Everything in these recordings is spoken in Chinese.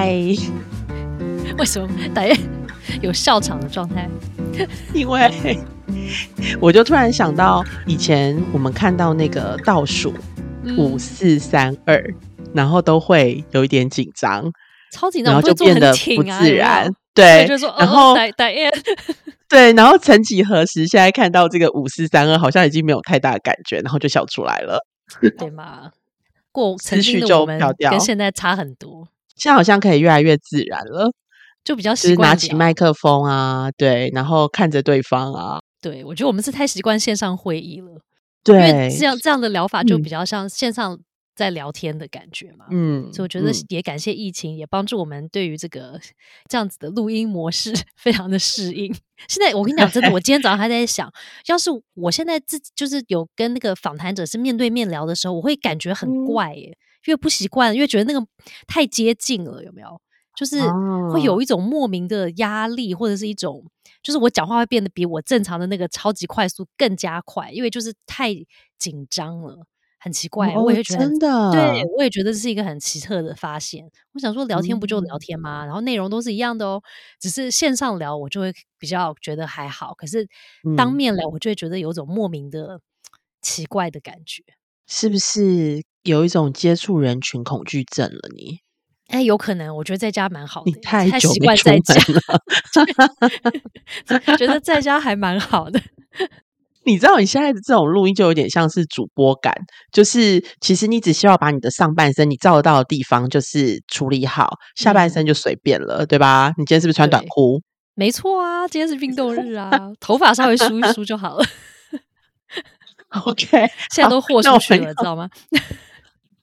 嗨，为什么打夜有笑场的状态？因为我就突然想到，以前我们看到那个倒数五四三二，然后都会有一点紧张，超紧张，然后就变得不自然。对，然后打打夜，对，然后曾几何时，现在看到这个五四三二，好像已经没有太大的感觉，然后就笑出来了，对吗？过曾经的我们跟现在差很多，现在好像可以越来越自然了，就比较习惯拿起麦克风啊，对，然后看着对方啊，对我觉得我们是太习惯线上会议了，对，因为这样这样的疗法就比较像线上。在聊天的感觉嘛，嗯，所以我觉得也感谢疫情，也帮助我们对于这个这样子的录音模式 非常的适应。现在我跟你讲，真的，我今天早上还在想，要是我现在自己就是有跟那个访谈者是面对面聊的时候，我会感觉很怪耶，因为不习惯，因为觉得那个太接近了，有没有？就是会有一种莫名的压力，或者是一种，就是我讲话会变得比我正常的那个超级快速更加快，因为就是太紧张了。很奇怪，我也觉得真的，对我也觉得这是一个很奇特的发现。我想说，聊天不就聊天吗？然后内容都是一样的哦，只是线上聊我就会比较觉得还好，可是当面聊我就会觉得有种莫名的奇怪的感觉。是不是有一种接触人群恐惧症了？你哎，有可能。我觉得在家蛮好的，你太习惯在家了，觉得在家还蛮好的。你知道你现在的这种录音就有点像是主播感，就是其实你只需要把你的上半身你照得到的地方就是处理好，下半身就随便了，对吧？你今天是不是穿短裤？没错啊，今天是运动日啊，头发稍微梳一梳就好了。OK，现在都豁出去了，知道吗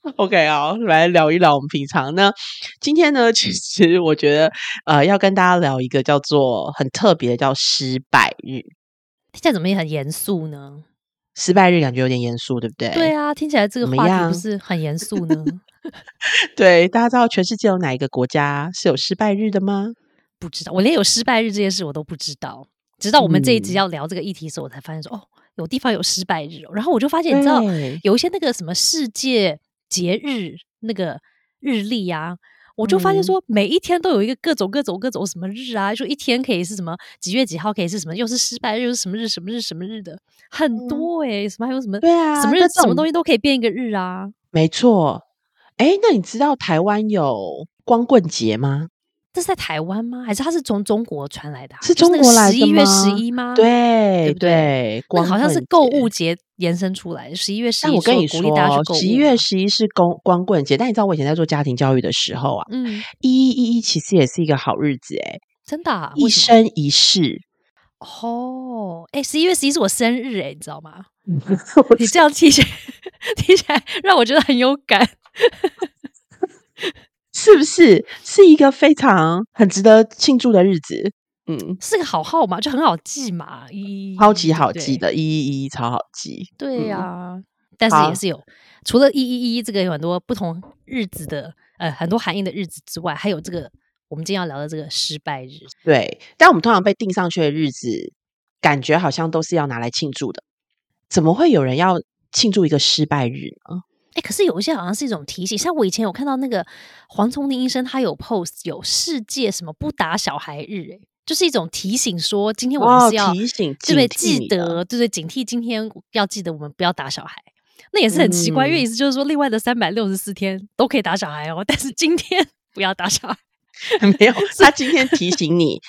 OK 啊，来聊一聊我们平常呢。今天呢，其实我觉得呃，要跟大家聊一个叫做很特别的叫失败日。听起来怎么也很严肃呢？失败日感觉有点严肃，对不对？对啊，听起来这个话题不是很严肃呢。对，大家知道全世界有哪一个国家是有失败日的吗？不知道，我连有失败日这件事我都不知道。直到我们这一集要聊这个议题的时候，我才发现说，哦，有地方有失败日。然后我就发现，你知道，有一些那个什么世界节日那个日历啊。我就发现说，每一天都有一个各种各种各种什么日啊，说一天可以是什么几月几号可以是什么，又是失败日，又是什么日什么日什么日的，很多哎，什么还有什么对啊，什么日什么东西都可以变一个日啊，没错。哎，那你知道台湾有光棍节吗？这是在台湾吗？还是它是从中国传来的？是中国来的十一月十一吗？对对，那好像是购物节延伸出来。十一月十一，我跟你说，十一月十一是光光棍节。但你知道我以前在做家庭教育的时候啊，嗯，一一一一其实也是一个好日子哎，真的，一生一世。哦，哎，十一月十一是我生日哎，你知道吗？你这样提起提起来，让我觉得很有感。是不是是一个非常很值得庆祝的日子？嗯，是个好号码，就很好记嘛，一超级好记的，一一一超好记。对呀，但是也是有除了一一一这个有很多不同日子的，呃，很多含义的日子之外，还有这个我们今天要聊的这个失败日。对，但我们通常被定上去的日子，感觉好像都是要拿来庆祝的，怎么会有人要庆祝一个失败日呢？哎，可是有一些好像是一种提醒，像我以前有看到那个黄聪明医生，他有 post 有世界什么不打小孩日，哎，就是一种提醒，说今天我们是要提醒，对不对？记得，对对，警惕，今天要记得我们不要打小孩。那也是很奇怪，因为意思就是说，另外的三百六十四天都可以打小孩哦，但是今天 不要打小孩。没有，他今天提醒你，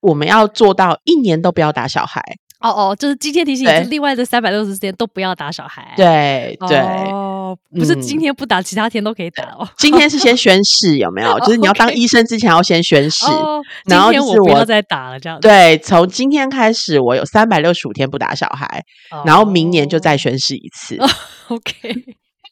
我们要做到一年都不要打小孩。哦哦，就是今天提醒你，另外的三百六十四天都不要打小孩。对对，哦，不是今天不打，其他天都可以打哦。今天是先 宣誓，有没有？就是你要当医生之前要先宣誓，然后我不要再打了，这样。对，从今天开始，我有三百六十五天不打小孩，然后明年就再宣誓一次。OK，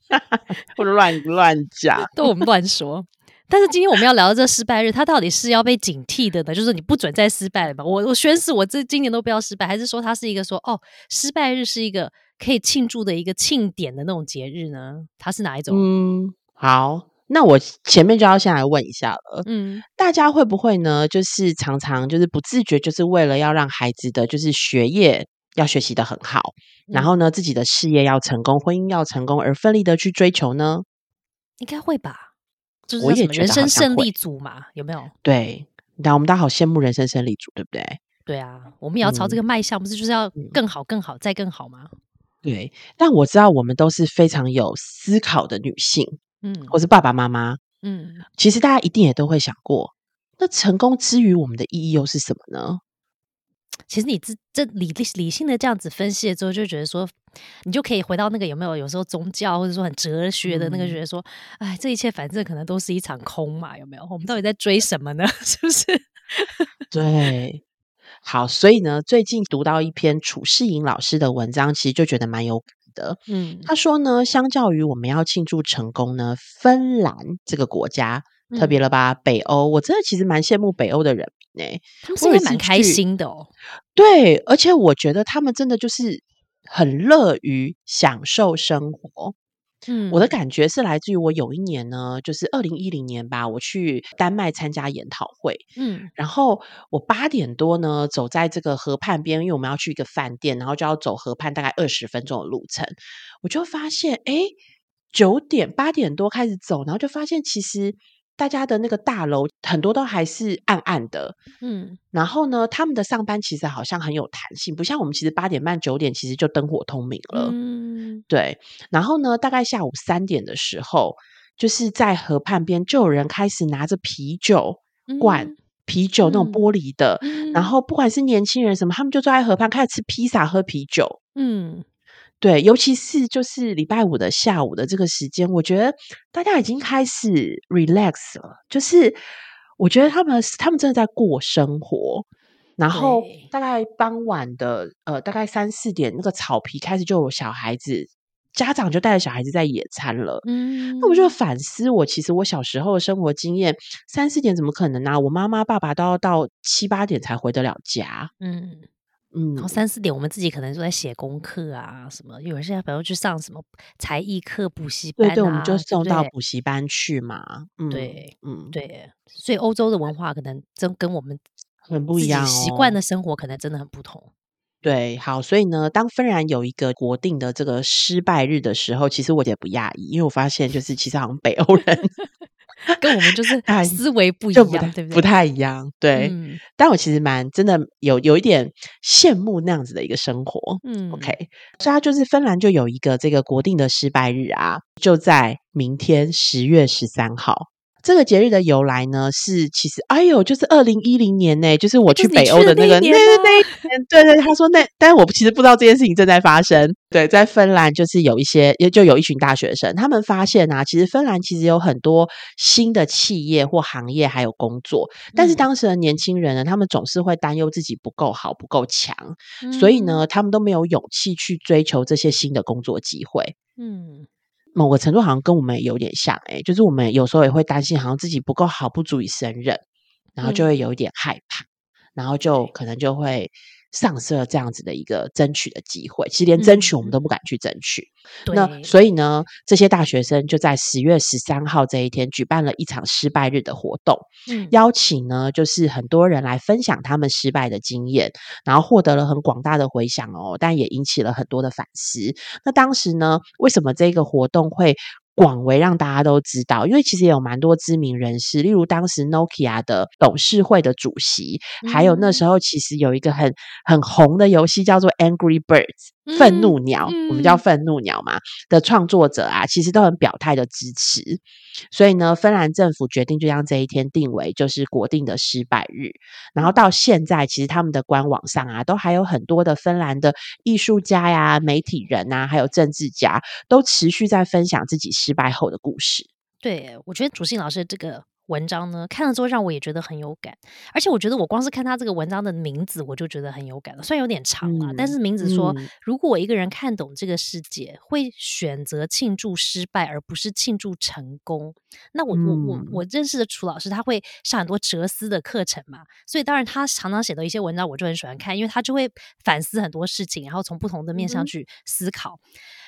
不乱乱讲，都我们乱说。但是今天我们要聊的这失败日，它到底是要被警惕的呢？就是你不准再失败了吧？我我宣誓，我这今年都不要失败，还是说它是一个说哦，失败日是一个可以庆祝的一个庆典的那种节日呢？它是哪一种？嗯，好，那我前面就要先来问一下了。嗯，大家会不会呢？就是常常就是不自觉，就是为了要让孩子的就是学业要学习的很好，然后呢自己的事业要成功，婚姻要成功，而奋力的去追求呢？应该会吧。就是我也人生胜利组嘛，有没有？对，那我们大家好羡慕人生胜利组，对不对？对啊，我们也要朝这个迈向，不是就是要更好、更好、再更好吗？对，但我知道我们都是非常有思考的女性，嗯，或是爸爸妈妈，嗯，其实大家一定也都会想过，那成功之于我们的意义又是什么呢？其实你这这理理性的这样子分析了之后，就觉得说，你就可以回到那个有没有有时候宗教或者说很哲学的那个，觉得说，哎，这一切反正可能都是一场空嘛，有没有？我们到底在追什么呢？是不是？对。好，所以呢，最近读到一篇楚世颖老师的文章，其实就觉得蛮有感的。嗯，他说呢，相较于我们要庆祝成功呢，芬兰这个国家特别了吧？北欧，我真的其实蛮羡慕北欧的人民呢，他们是蛮开心的哦。对，而且我觉得他们真的就是很乐于享受生活。嗯，我的感觉是来自于我有一年呢，就是二零一零年吧，我去丹麦参加研讨会。嗯，然后我八点多呢，走在这个河畔边，因为我们要去一个饭店，然后就要走河畔大概二十分钟的路程，我就发现，哎，九点八点多开始走，然后就发现其实。大家的那个大楼很多都还是暗暗的，嗯，然后呢，他们的上班其实好像很有弹性，不像我们其实八点半九点其实就灯火通明了，嗯，对。然后呢，大概下午三点的时候，就是在河畔边就有人开始拿着啤酒罐、啤酒那种玻璃的，然后不管是年轻人什么，他们就坐在河畔开始吃披萨、喝啤酒，嗯。对，尤其是就是礼拜五的下午的这个时间，我觉得大家已经开始 relax 了。就是我觉得他们他们真的在过生活，然后大概傍晚的呃，大概三四点，那个草皮开始就有小孩子，家长就带着小孩子在野餐了。嗯，那我就反思，我其实我小时候的生活经验，三四点怎么可能呢？我妈妈爸爸都要到七八点才回得了家。嗯。嗯，然后三四点，我们自己可能就在写功课啊，什么有人现在比如去上什么才艺课、补习班啊，对对，我们就送到补习班去嘛。对，嗯，对，所以欧洲的文化可能真跟我们很不一样，习惯的生活可能真的很不同。对，好，所以呢，当芬兰有一个国定的这个失败日的时候，其实我也不讶异，因为我发现就是其实好像北欧人。跟我们就是思维不一样，对不对？不太一样，对。但我其实蛮真的有有一点羡慕那样子的一个生活。嗯，OK。所以它就是芬兰就有一个这个国定的失败日啊，就在明天十月十三号。这个节日的由来呢，是其实哎呦，就是二零一零年呢，就是我去北欧的那个那那一年，对 对，他说那，但是我其实不知道这件事情正在发生。对，在芬兰就是有一些，也就有一群大学生，他们发现啊，其实芬兰其实有很多新的企业或行业还有工作，但是当时的年轻人呢，他们总是会担忧自己不够好、不够强，所以呢，他们都没有勇气去追求这些新的工作机会。嗯。某个程度好像跟我们有点像，哎，就是我们有时候也会担心，好像自己不够好，不足以胜任，然后就会有一点害怕，然后就可能就会。丧失了这样子的一个争取的机会，其实连争取我们都不敢去争取。那所以呢，这些大学生就在十月十三号这一天举办了一场失败日的活动，邀请呢就是很多人来分享他们失败的经验，然后获得了很广大的回响哦，但也引起了很多的反思。那当时呢，为什么这个活动会？广为让大家都知道，因为其实也有蛮多知名人士，例如当时 Nokia 的董事会的主席，还有那时候其实有一个很很红的游戏叫做 Angry Birds。愤怒鸟，我们叫愤怒鸟嘛的创作者啊，其实都很表态的支持。所以呢，芬兰政府决定就将这一天定为就是国定的失败日。然后到现在，其实他们的官网上啊，都还有很多的芬兰的艺术家呀、媒体人啊，还有政治家，都持续在分享自己失败后的故事。对，我觉得主信老师这个。文章呢，看了之后让我也觉得很有感，而且我觉得我光是看他这个文章的名字，我就觉得很有感了。虽然有点长啊，但是名字说，如果一个人看懂这个世界，会选择庆祝失败而不是庆祝成功。那我我我我认识的楚老师，他会上很多哲思的课程嘛，所以当然他常常写的一些文章，我就很喜欢看，因为他就会反思很多事情，然后从不同的面向去思考。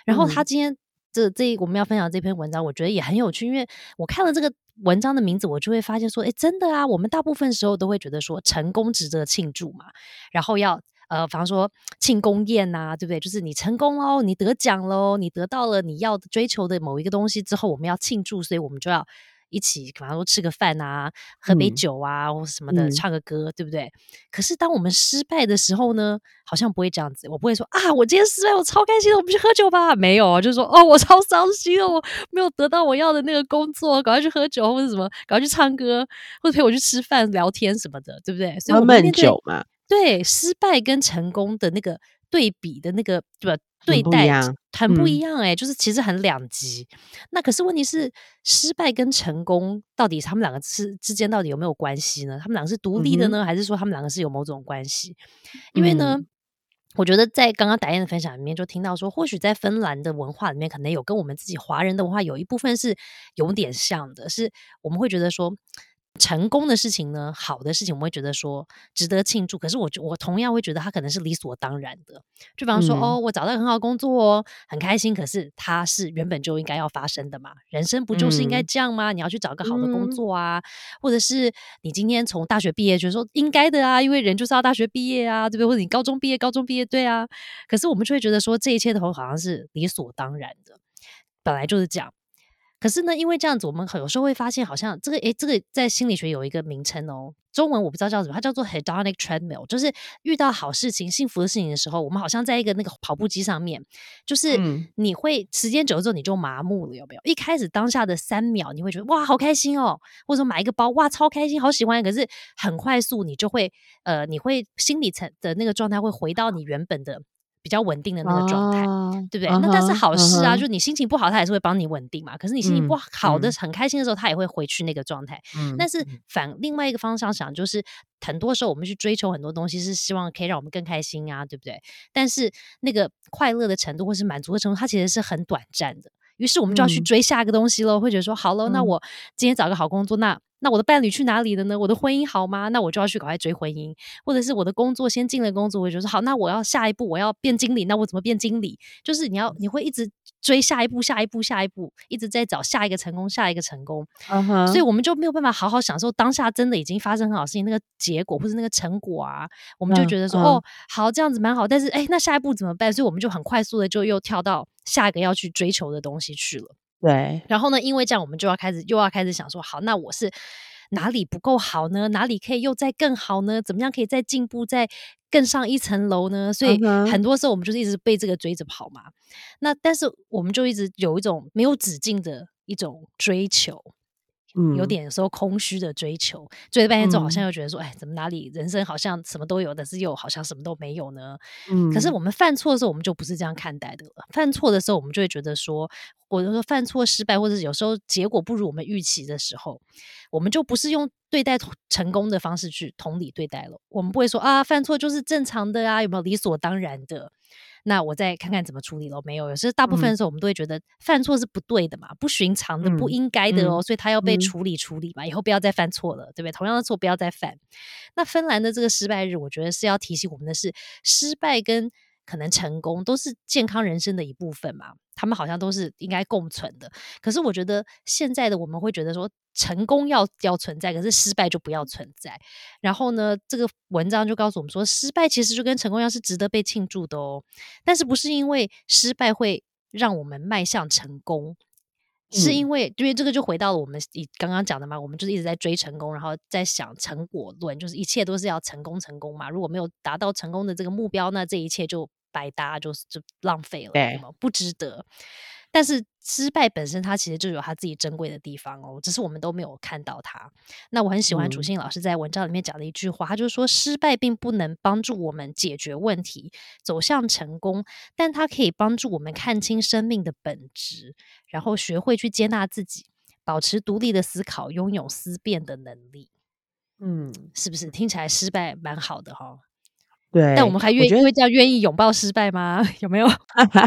然后他今天。这这我们要分享这篇文章，我觉得也很有趣，因为我看了这个文章的名字，我就会发现说，哎，真的啊，我们大部分时候都会觉得说，成功值得庆祝嘛，然后要呃，比方说庆功宴呐，对不对？就是你成功喽，你得奖喽，你得到了你要追求的某一个东西之后，我们要庆祝，所以我们就要一起，比方说吃个饭啊，喝杯酒啊，或什么的，唱个歌，对不对？可是当我们失败的时候呢，好像不会这样子。我不会说啊，我今天失败，我超开心的，我们去喝酒吧。没有啊，就是说哦，我超伤心哦，我没有得到我要的那个工作，赶快去喝酒或者什么，赶快去唱歌，或者陪我去吃饭聊天什么的，对不对？所以我们面对对失败跟成功的那个对比的那个对吧？对待很不一样哎，就是其实很两极。那可是问题是，失败跟成功到底他们两个是之间到底有没有关系呢？他们两个是独立的呢，还是说他们两个是有某种关系？因为呢，我觉得在刚刚达燕的分享里面就听到说，或许在芬兰的文化里面，可能有跟我们自己华人的文化有一部分是有点像的，是我们会觉得说。成功的事情呢，好的事情，我们会觉得说值得庆祝。可是我我同样会觉得它可能是理所当然的。就比方说，哦，我找到很好工作哦，很开心。可是它是原本就应该要发生的嘛？人生不就是应该这样吗？你要去找个好的工作啊，或者是你今天从大学毕业，觉得说应该的啊，因为人就是要大学毕业啊，对不对？或者你高中毕业，高中毕业，对啊。可是我们就会觉得说，这一切都好像是理所当然的，本来就是这样。可是呢，因为这样子，我们有时候会发现，好像这个诶，这个在心理学有一个名称哦，中文我不知道叫什么，它叫做 hedonic treadmill，就是遇到好事情、幸福的事情的时候，我们好像在一个那个跑步机上面，就是你会时间久了之后你就麻木了，有没有？一开始当下的三秒你会觉得哇好开心哦，或者买一个包哇超开心，好喜欢，可是很快速你就会呃，你会心理层的那个状态会回到你原本的。比较稳定的那个状态，对不对？那但是好事啊，就是你心情不好，他也是会帮你稳定嘛。可是你心情不好的、很开心的时候，他也会回去那个状态。但是反另外一个方向想，就是很多时候我们去追求很多东西，是希望可以让我们更开心啊，对不对？但是那个快乐的程度或是满足的程度，它其实是很短暂的。于是我们就要去追下一个东西喽，会觉得说，好了，那我今天找个好工作，那。那我的伴侣去哪里了呢？我的婚姻好吗？那我就要去赶快追婚姻，或者是我的工作先进了工作，我就说好，那我要下一步我要变经理，那我怎么变经理？就是你要你会一直追下一步，下一步，下一步，一直在找下一个成功，下一个成功。所以我们就没有办法好好享受当下真的已经发生很好事情那个结果或者那个成果啊，我们就觉得说哦，好这样子蛮好，但是哎，那下一步怎么办？所以我们就很快速的就又跳到下一个要去追求的东西去了。对，然后呢？因为这样，我们就要开始又要开始想说，好，那我是哪里不够好呢？哪里可以又再更好呢？怎么样可以再进步，再更上一层楼呢？所以很多时候我们就是一直被这个追着跑嘛。那但是我们就一直有一种没有止境的一种追求。有点有时候空虚的追求，追了半天之后，好像又觉得说，哎，怎么哪里人生好像什么都有，但是又好像什么都没有呢？嗯，可是我们犯错的时候，我们就不是这样看待的了。犯错的时候，我们就会觉得说，或者说犯错失败，或者有时候结果不如我们预期的时候，我们就不是用对待成功的方式去同理对待了。我们不会说啊，犯错就是正常的啊，有没有理所当然的？那我再看看怎么处理咯。没有，有时大部分的时候，我们都会觉得犯错是不对的嘛，不寻常的，不应该的哦，所以他要被处理处理嘛，以后不要再犯错了，对不对？同样的错不要再犯。那芬兰的这个失败日，我觉得是要提醒我们的是，失败跟可能成功都是健康人生的一部分嘛，他们好像都是应该共存的。可是我觉得现在的我们会觉得说。成功要要存在，可是失败就不要存在。然后呢，这个文章就告诉我们说，失败其实就跟成功一样，是值得被庆祝的哦。但是不是因为失败会让我们迈向成功，是因为因为这个就回到了我们以刚刚讲的嘛，我们就是一直在追成功，然后在想成果论，就是一切都是要成功成功嘛。如果没有达到成功的这个目标，那这一切就白搭，就是就浪费了，对吗？不值得。但是失败本身，它其实就有它自己珍贵的地方哦，只是我们都没有看到它。那我很喜欢楚信老师在文章里面讲的一句话，他就是说，失败并不能帮助我们解决问题、走向成功，但它可以帮助我们看清生命的本质，然后学会去接纳自己，保持独立的思考，拥有思辨的能力。嗯，是不是听起来失败蛮好的哈？对，但我们还愿意会这样愿意拥抱失败吗？有没有？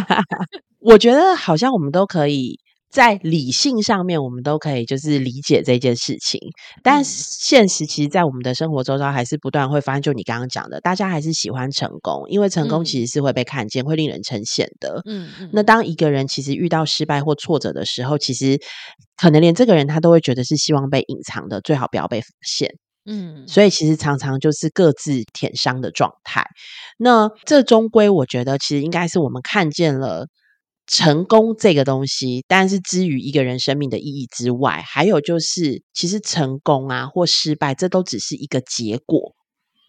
我觉得好像我们都可以在理性上面，我们都可以就是理解这件事情。但现实其实，在我们的生活周遭，还是不断会发现，就你刚刚讲的，大家还是喜欢成功，因为成功其实是会被看见，会令人称羡的。嗯嗯。那当一个人其实遇到失败或挫折的时候，其实可能连这个人他都会觉得是希望被隐藏的，最好不要被发现。嗯，所以其实常常就是各自舔伤的状态。那这终归，我觉得其实应该是我们看见了成功这个东西，但是之于一个人生命的意义之外，还有就是，其实成功啊或失败，这都只是一个结果。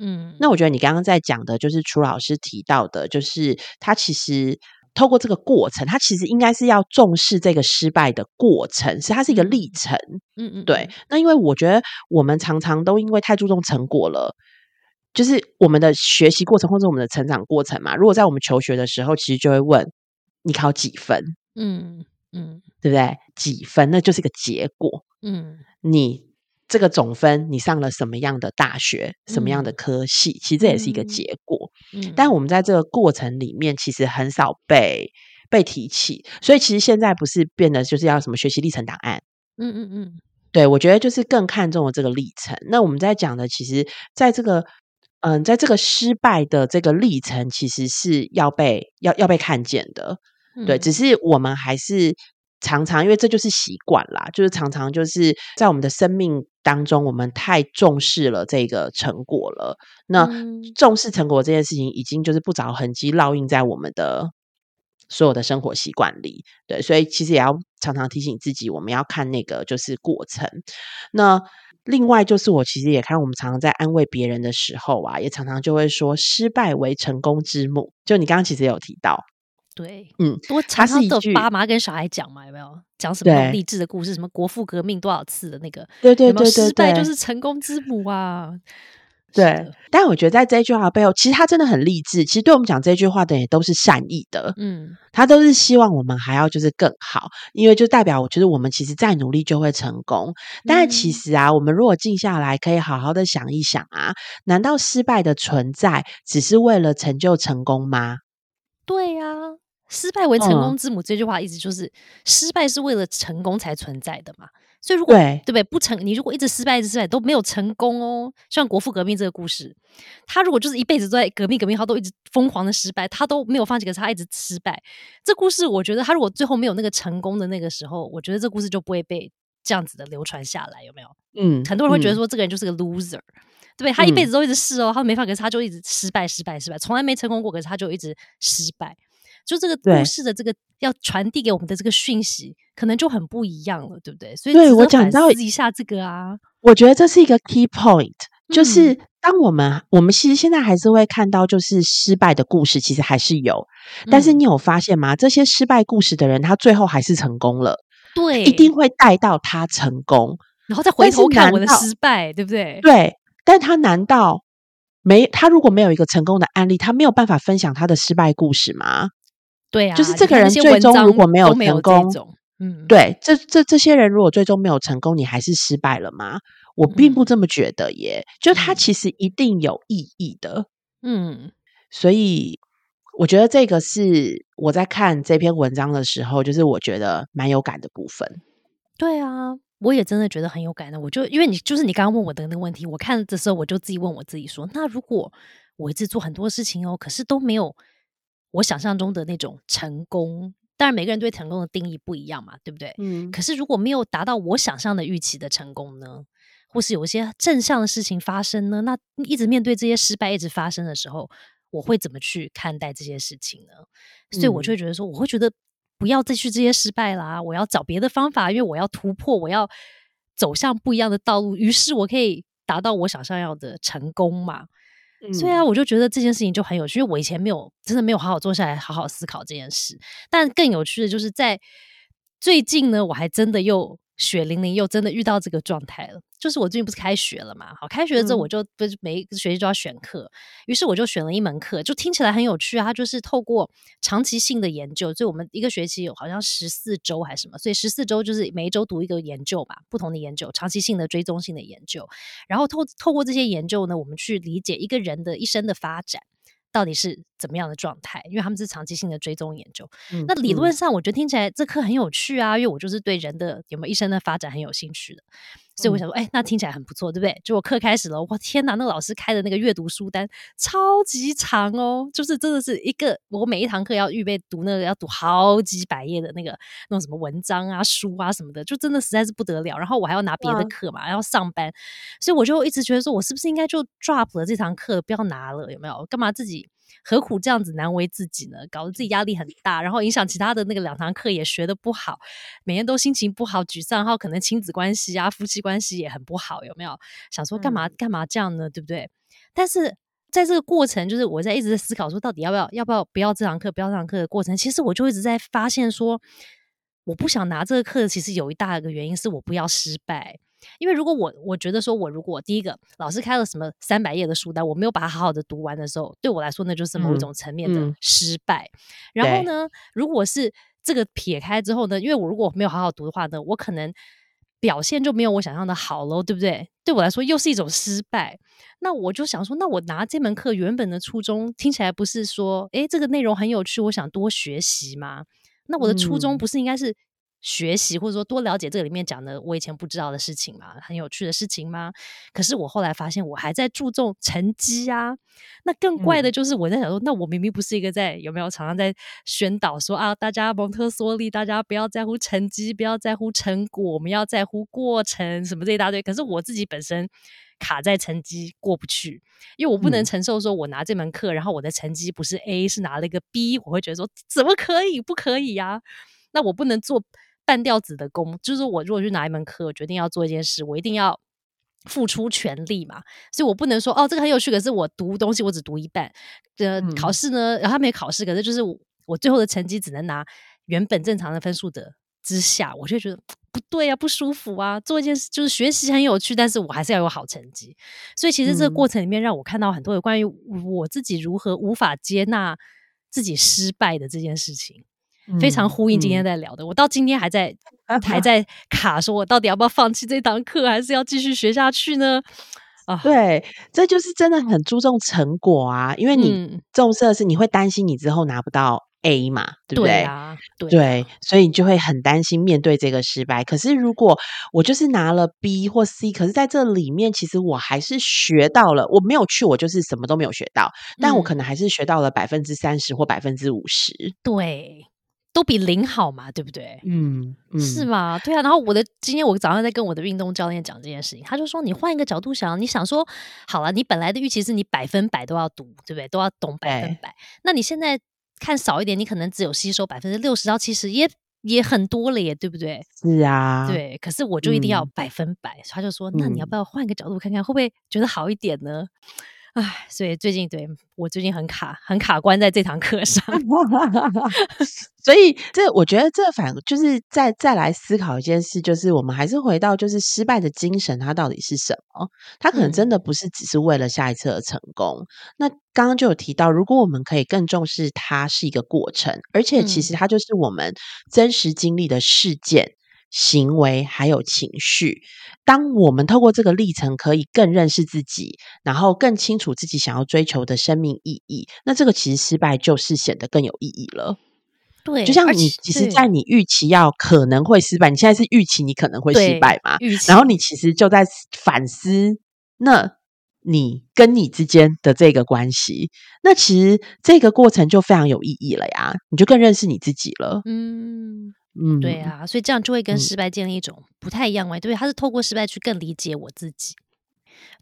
嗯，那我觉得你刚刚在讲的，就是楚老师提到的，就是他其实透过这个过程，他其实应该是要重视这个失败的过程，是它是一个历程。嗯嗯，对。那因为我觉得我们常常都因为太注重成果了，就是我们的学习过程或者我们的成长过程嘛。如果在我们求学的时候，其实就会问你考几分？嗯嗯，对不对？几分那就是一个结果。嗯，你。这个总分，你上了什么样的大学，什么样的科系，其实这也是一个结果。嗯，但我们在这个过程里面，其实很少被被提起。所以，其实现在不是变得就是要什么学习历程档案？嗯嗯嗯，对，我觉得就是更看重了这个历程。那我们在讲的，其实在这个嗯，在这个失败的这个历程，其实是要被要要被看见的。对，只是我们还是。常常，因为这就是习惯啦，就是常常就是在我们的生命当中，我们太重视了这个成果了。那重视成果这件事情，已经就是不着痕迹烙印在我们的所有的生活习惯里。对，所以其实也要常常提醒自己，我们要看那个就是过程。那另外就是，我其实也看我们常常在安慰别人的时候啊，也常常就会说“失败为成功之母”。就你刚刚其实也有提到。对，嗯，多常常的爸妈跟小孩讲嘛，有没有讲什么励志的故事？什么国父革命多少次的那个？对对对对，失败就是成功之母啊！对，但我觉得在这句话背后，其实他真的很励志。其实对我们讲这句话的也都是善意的，嗯，他都是希望我们还要就是更好，因为就代表我觉得我们其实再努力就会成功。但是其实啊，我们如果静下来，可以好好的想一想啊，难道失败的存在只是为了成就成功吗？对呀。失败为成功之母这句话意思就是，失败是为了成功才存在的嘛。所以如果对不对不成，你如果一直失败一直失败都没有成功哦。像国父革命这个故事，他如果就是一辈子都在革命革命，他都一直疯狂的失败，他都没有放弃，可是他一直失败。这故事我觉得他如果最后没有那个成功的那个时候，我觉得这故事就不会被这样子的流传下来，有没有？嗯，很多人会觉得说这个人就是个 loser，对不对？他一辈子都一直试哦，他没法，可是他就一直失败失败失败，从来没成功过，可是他就一直失败。就这个故事的这个要传递给我们的这个讯息，可能就很不一样了，对不对？所以，对我讲到一下这个啊，我觉得这是一个 key point，就是当我们我们其实现在还是会看到，就是失败的故事，其实还是有。但是你有发现吗？这些失败故事的人，他最后还是成功了，对，一定会带到他成功，然后再回头看我的失败，对不对？对，但他难道没他如果没有一个成功的案例，他没有办法分享他的失败故事吗？对啊，就是这个人最终如果没有成功，嗯，对，这这这些人如果最终没有成功，你还是失败了吗？我并不这么觉得耶，就他其实一定有意义的，嗯，所以我觉得这个是我在看这篇文章的时候，就是我觉得蛮有感的部分。对啊，我也真的觉得很有感的。我就因为你就是你刚刚问我的那个问题，我看的时候我就自己问我自己说：那如果我一直做很多事情哦，可是都没有。我想象中的那种成功，当然每个人对成功的定义不一样嘛，对不对？嗯。可是如果没有达到我想象的预期的成功呢，或是有一些正向的事情发生呢，那一直面对这些失败一直发生的时候，我会怎么去看待这些事情呢？所以我就会觉得说，我会觉得不要再去这些失败啦，我要找别的方法，因为我要突破，我要走向不一样的道路，于是我可以达到我想象要的成功嘛。所以啊，我就觉得这件事情就很有趣，因为我以前没有真的没有好好坐下来好好思考这件事。但更有趣的就是在最近呢，我还真的又。血淋淋又真的遇到这个状态了，就是我最近不是开学了嘛？好，开学了之后我就不是每一个学期都要选课，于是我就选了一门课，就听起来很有趣啊。它就是透过长期性的研究，所以我们一个学期有好像十四周还是什么，所以十四周就是每一周读一个研究吧，不同的研究，长期性的追踪性的研究，然后透透过这些研究呢，我们去理解一个人的一生的发展。到底是怎么样的状态？因为他们是长期性的追踪研究。那理论上，我觉得听起来这课很有趣啊，因为我就是对人的有没有一生的发展很有兴趣的。所以我想说，哎，那听起来很不错，对不对？就我课开始了，我，天哪，那个老师开的那个阅读书单超级长哦，就是真的是一个我每一堂课要预备读那个要读好几百页的那个那种什么文章啊、书啊什么的，就真的实在是不得了。然后我还要拿别的课嘛，还要上班，所以我就一直觉得说，我是不是应该就 drop 了这堂课，不要拿了？有没有？干嘛自己何苦这样子难为自己呢？搞得自己压力很大，然后影响其他的那个两堂课也学的不好，每天都心情不好、沮丧，然后可能亲子关系啊、夫妻关系也很不好，有没有？想说干嘛干嘛这样呢？对不对？但是在这个过程，就是我在一直在思考说，到底要不要要不要不要这堂课，不要这堂课的过程，其实我就一直在发现说，我不想拿这个课，其实有一大个原因是我不要失败。因为如果我我觉得说，我如果第一个老师开了什么三百页的书单，我没有把它好好的读完的时候，对我来说那就是某一种层面的失败。然后呢，如果是这个撇开之后呢，因为我如果没有好好读的话呢，我可能表现就没有我想象的好喽，对不对？对我来说又是一种失败。那我就想说，那我拿这门课原本的初衷听起来不是说，诶，这个内容很有趣，我想多学习吗？那我的初衷不是应该是？学习或者说多了解这个里面讲的我以前不知道的事情嘛，很有趣的事情吗？可是我后来发现我还在注重成绩啊。那更怪的就是我在想说，那我明明不是一个在有没有常常在宣导说啊，大家蒙特梭利，大家不要在乎成绩，不要在乎成果，我们要在乎过程什么这一大堆。可是我自己本身卡在成绩过不去，因为我不能承受说我拿这门课，然后我的成绩不是 A 是拿了一个 B，我会觉得说怎么可以？不可以呀？那我不能做。半吊子的功，就是我如果去拿一门课，我决定要做一件事，我一定要付出全力嘛。所以我不能说哦，这个很有趣，可是我读东西我只读一半。呃，考试呢，然后他没考试，可是就是我最后的成绩只能拿原本正常的分数的之下，我就觉得不对啊，不舒服啊。做一件事就是学习很有趣，但是我还是要有好成绩。所以其实这个过程里面，让我看到很多有关于我自己如何无法接纳自己失败的这件事情。非常呼应今天在聊的，我到今天还在还在卡，说我到底要不要放弃这堂课，还是要继续学下去呢？啊，对，这就是真的很注重成果啊，因为你重视的是你会担心你之后拿不到 A 嘛，对不对？啊，对，所以你就会很担心面对这个失败。可是如果我就是拿了 B 或 C，可是在这里面其实我还是学到了，我没有去，我就是什么都没有学到，但我可能还是学到了百分之三十或百分之五十，对。都比零好嘛，对不对？嗯，是吗？对啊。然后我的今天我早上在跟我的运动教练讲这件事情，他就说你换一个角度想，你想说好了，你本来的预期是你百分百都要读，对不对？都要懂百分百。那你现在看少一点，你可能只有吸收百分之六十到七十，也也很多了，耶，对不对？是啊，对。可是我就一定要百分百。他就说，那你要不要换一个角度看看，会不会觉得好一点呢？唉，所以最近对我最近很卡，很卡关在这堂课上。所以这我觉得这反就是再再来思考一件事，就是我们还是回到就是失败的精神，它到底是什么？它可能真的不是只是为了下一次的成功。那刚刚就有提到，如果我们可以更重视它是一个过程，而且其实它就是我们真实经历的事件。行为还有情绪，当我们透过这个历程，可以更认识自己，然后更清楚自己想要追求的生命意义，那这个其实失败就是显得更有意义了。对，就像你其实，在你预期要可能会失败，你现在是预期你可能会失败嘛？然后你其实就在反思，那你跟你之间的这个关系，那其实这个过程就非常有意义了呀，你就更认识你自己了。嗯。嗯，对啊，所以这样就会跟失败建立一种不太一样嘛，对不对？他是透过失败去更理解我自己。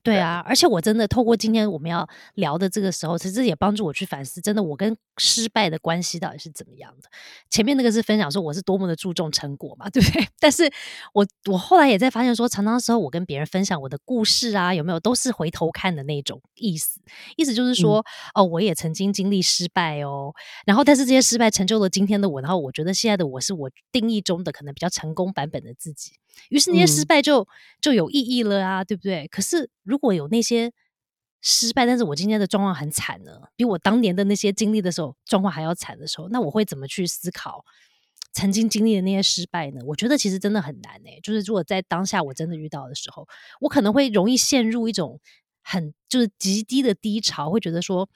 对啊，而且我真的透过今天我们要聊的这个时候，其实也帮助我去反思，真的我跟失败的关系到底是怎么样的。前面那个是分享说我是多么的注重成果嘛，对不对？但是我我后来也在发现说，常常时候我跟别人分享我的故事啊，有没有都是回头看的那种意思，意思就是说，哦，我也曾经经历失败哦，然后但是这些失败成就了今天的我，然后我觉得现在的我是我定义中的可能比较成功版本的自己。于是那些失败就就有意义了啊，对不对？可是如果有那些失败，但是我今天的状况很惨呢，比我当年的那些经历的时候状况还要惨的时候，那我会怎么去思考曾经经历的那些失败呢？我觉得其实真的很难诶。就是如果在当下我真的遇到的时候，我可能会容易陷入一种很就是极低的低潮，会觉得说。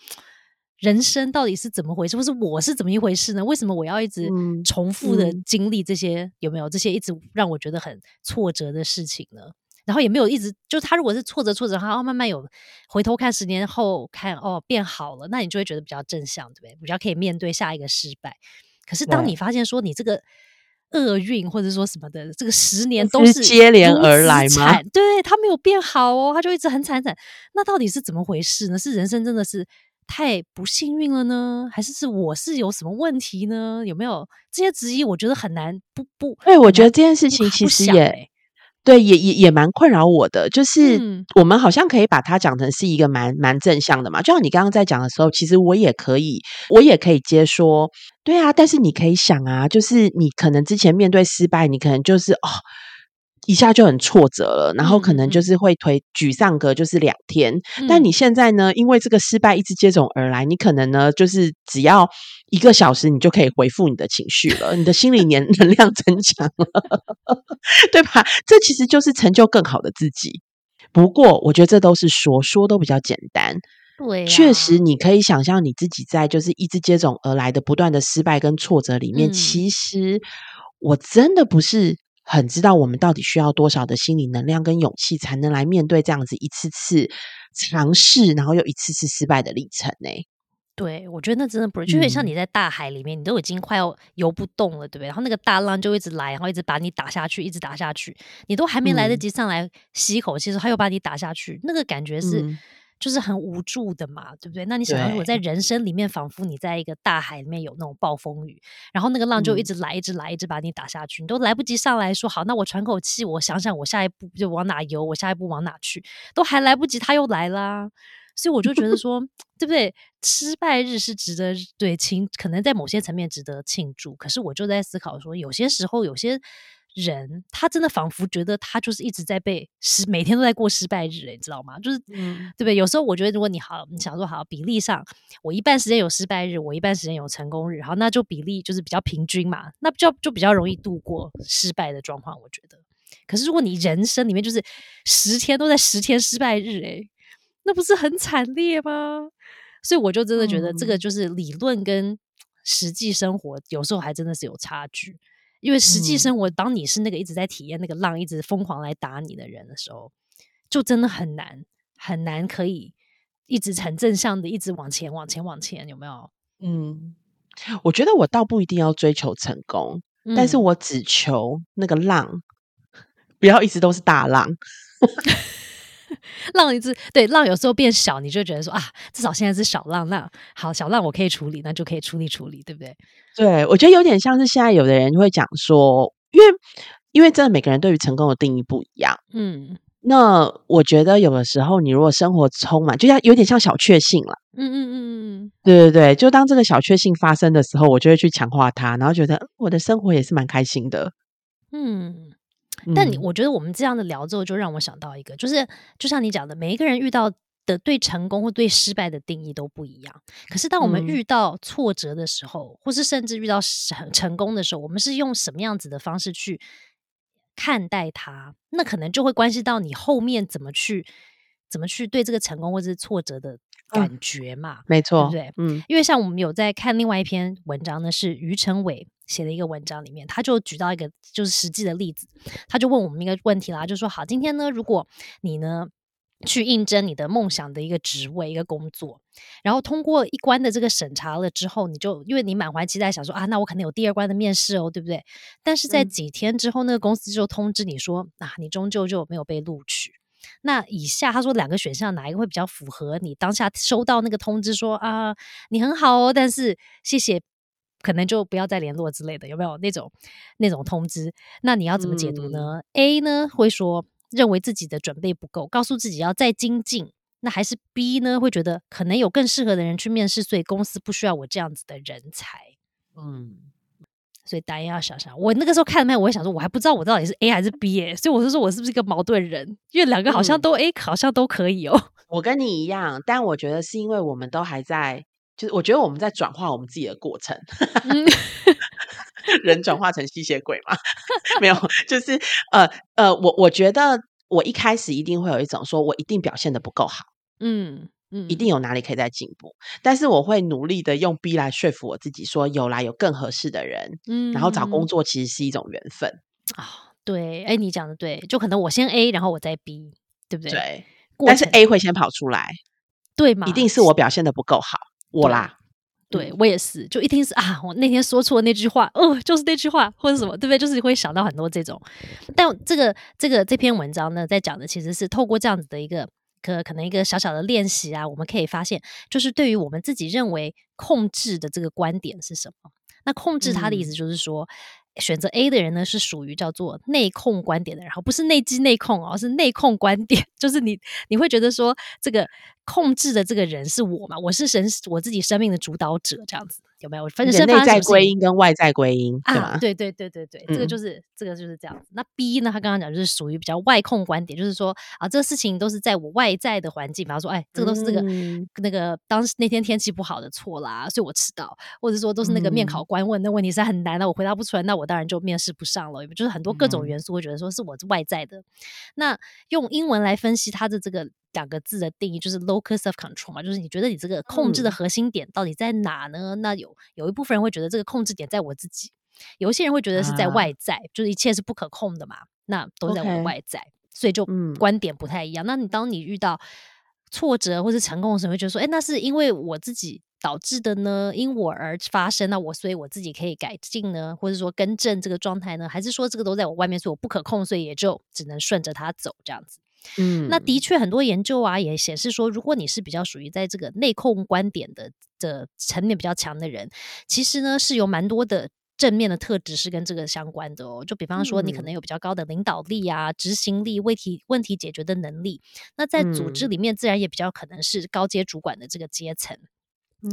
人生到底是怎么回事，或是我是怎么一回事呢？为什么我要一直重复的经历这些？有没有这些一直让我觉得很挫折的事情呢？然后也没有一直就他如果是挫折挫折，他慢慢有回头看，十年后看哦变好了，那你就会觉得比较正向，对不对？比较可以面对下一个失败。可是当你发现说你这个厄运或者说什么的，这个十年都是接连而来吗？对他没有变好哦，他就一直很惨惨。那到底是怎么回事呢？是人生真的是？太不幸运了呢？还是是我是有什么问题呢？有没有这些质疑？我觉得很难不不。对，我觉得这件事情其实也对，也也也蛮困扰我的。就是我们好像可以把它讲成是一个蛮蛮正向的嘛。就像你刚刚在讲的时候，其实我也可以，我也可以接说，对啊。但是你可以想啊，就是你可能之前面对失败，你可能就是哦。一下就很挫折了，然后可能就是会推沮丧个就是两天。但你现在呢，因为这个失败一直接踵而来，你可能呢就是只要一个小时，你就可以回复你的情绪了，你的心理年 能量增强了，对吧？这其实就是成就更好的自己。不过，我觉得这都是说说都比较简单。对，确实你可以想象你自己在就是一直接踵而来的不断的失败跟挫折里面，其实我真的不是。很知道我们到底需要多少的心理能量跟勇气，才能来面对这样子一次次尝试，然后又一次次失败的历程呢？对，我觉得那真的不是，就有点像你在大海里面，你都已经快要游不动了，对不对？然后那个大浪就一直来，然后一直把你打下去，一直打下去，你都还没来得及上来吸一口气，时候，他又把你打下去，那个感觉是。就是很无助的嘛，对不对？那你想，如果在人生里面，仿佛你在一个大海里面有那种暴风雨，然后那个浪就一直来，一直来，一直把你打下去，你都来不及上来说好，那我喘口气，我想想我下一步就往哪游，我下一步往哪去，都还来不及，他又来啦。所以我就觉得 说，对不对？失败日是值得对庆，可能在某些层面值得庆祝。可是我就在思考说，有些时候有些。人他真的仿佛觉得他就是一直在被失，每天都在过失败日，你知道吗？就是，对不对？有时候我觉得，如果你好，你想说好比例上，我一半时间有失败日，我一半时间有成功日，好，那就比例就是比较平均嘛，那就就比较容易度过失败的状况。我觉得，可是如果你人生里面就是十天都在十天失败日，诶，那不是很惨烈吗？所以我就真的觉得这个就是理论跟实际生活有时候还真的是有差距。因为实际生活，当你是那个一直在体验那个浪，一直疯狂来打你的人的时候，就真的很难很难可以一直很正向的一直往前往前往前，有没有？嗯，我觉得我倒不一定要追求成功，但是我只求那个浪不要一直都是大浪。浪一次，对浪有时候变小，你就觉得说啊，至少现在是小浪，那好，小浪我可以处理，那就可以处理处理，对不对？对，我觉得有点像是现在有的人会讲说，因为因为真的每个人对于成功的定义不一样，嗯，那我觉得有的时候你如果生活充满，就像有点像小确幸了，嗯嗯嗯嗯，对对对，就当这个小确幸发生的时候，我就会去强化它，然后觉得我的生活也是蛮开心的，嗯。但你我觉得我们这样的聊之后，就让我想到一个，就是就像你讲的，每一个人遇到的对成功或对失败的定义都不一样。可是当我们遇到挫折的时候，或是甚至遇到成成功的时候，我们是用什么样子的方式去看待它？那可能就会关系到你后面怎么去怎么去对这个成功或者是挫折的感觉嘛？没错，对不对？嗯，因为像我们有在看另外一篇文章呢，是于成伟。写的一个文章里面，他就举到一个就是实际的例子，他就问我们一个问题啦，就说好，今天呢，如果你呢去应征你的梦想的一个职位、一个工作，然后通过一关的这个审查了之后，你就因为你满怀期待，想说啊，那我肯定有第二关的面试哦，对不对？但是在几天之后，那个公司就通知你说啊，你终究就没有被录取。那以下他说两个选项哪一个会比较符合你当下收到那个通知说啊，你很好哦，但是谢谢。可能就不要再联络之类的，有没有那种那种通知？那你要怎么解读呢？A 呢会说认为自己的准备不够，告诉自己要再精进。那还是 B 呢会觉得可能有更适合的人去面试，所以公司不需要我这样子的人才。嗯，所以大家要想想，我那个时候看了没有？我也想说，我还不知道我到底是 A 还是 B 耶，所以我就说我是不是一个矛盾人？因为两个好像都 A，好像都可以哦。我跟你一样，但我觉得是因为我们都还在。就是我觉得我们在转化我们自己的过程，人转化成吸血鬼嘛？没有，就是呃呃，我我觉得我一开始一定会有一种说我一定表现的不够好，嗯嗯，一定有哪里可以再进步，但是我会努力的用 B 来说服我自己，说有来有更合适的人，嗯，然后找工作其实是一种缘分啊。对，哎，你讲的对，就可能我先 A，然后我再 B，对不对？对，但是 A 会先跑出来，对吗？一定是我表现的不够好。我啦，对我也是，就一定是啊，我那天说错那句话，哦，就是那句话，或者什么，对不对？就是你会想到很多这种。但这个这个这篇文章呢，在讲的其实是透过这样子的一个可可能一个小小的练习啊，我们可以发现，就是对于我们自己认为控制的这个观点是什么？那控制它的意思就是说。选择 A 的人呢，是属于叫做内控观点的，然后不是内机内控哦，是内控观点，就是你你会觉得说这个控制的这个人是我嘛，我是神我自己生命的主导者这样子。有没有分身？内在归因跟外在归因啊？对对对对对，这个就是这个就是这样子。那 B 呢？他刚刚讲就是属于比较外控观点，就是说啊，这个事情都是在我外在的环境，比方说，哎，这个都是这个那个当时那天天气不好的错啦，所以我迟到，或者说都是那个面考官问那问题是很难的，我回答不出来，那我当然就面试不上了。就是很多各种元素会觉得说是我外在的。那用英文来分析他的这个。两个字的定义就是 locus of control 嘛，就是你觉得你这个控制的核心点到底在哪呢？那有有一部分人会觉得这个控制点在我自己，有一些人会觉得是在外在，就是一切是不可控的嘛，那都在我的外在，所以就观点不太一样。那你当你遇到挫折或是成功的时候，会觉得说，哎，那是因为我自己导致的呢？因我而发生，那我所以我自己可以改进呢，或者说更正这个状态呢？还是说这个都在我外面，所以我不可控，所以也就只能顺着它走这样子？嗯，那的确很多研究啊也显示说，如果你是比较属于在这个内控观点的的层面比较强的人，其实呢是有蛮多的正面的特质是跟这个相关的哦。就比方说，你可能有比较高的领导力啊、执行力、问题问题解决的能力。那在组织里面，自然也比较可能是高阶主管的这个阶层，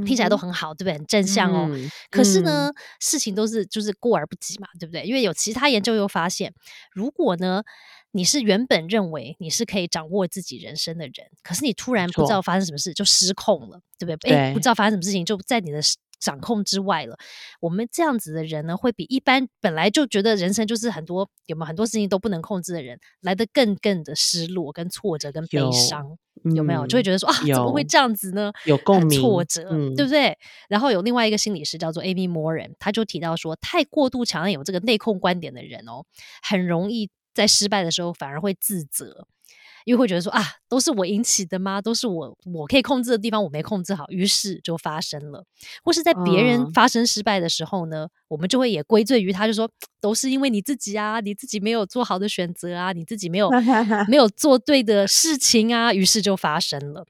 听起来都很好，对不对？很正向哦。可是呢，事情都是就是过而不及嘛，对不对？因为有其他研究又发现，如果呢。你是原本认为你是可以掌握自己人生的人，可是你突然不知道发生什么事就失控了，对不对？哎，不知道发生什么事情就在你的掌控之外了。我们这样子的人呢，会比一般本来就觉得人生就是很多有没有很多事情都不能控制的人来的更更的失落、跟挫折、跟悲伤，有没有？就会觉得说啊，怎么会这样子呢？有共鸣、挫折，对不对？然后有另外一个心理师叫做 Amy Moore，他就提到说，太过度强烈有这个内控观点的人哦，很容易。在失败的时候，反而会自责，因为会觉得说啊，都是我引起的吗？都是我我可以控制的地方我没控制好，于是就发生了。或是在别人发生失败的时候呢，我们就会也归罪于他，就说都是因为你自己啊，你自己没有做好的选择啊，你自己没有 没有做对的事情啊，于是就发生了。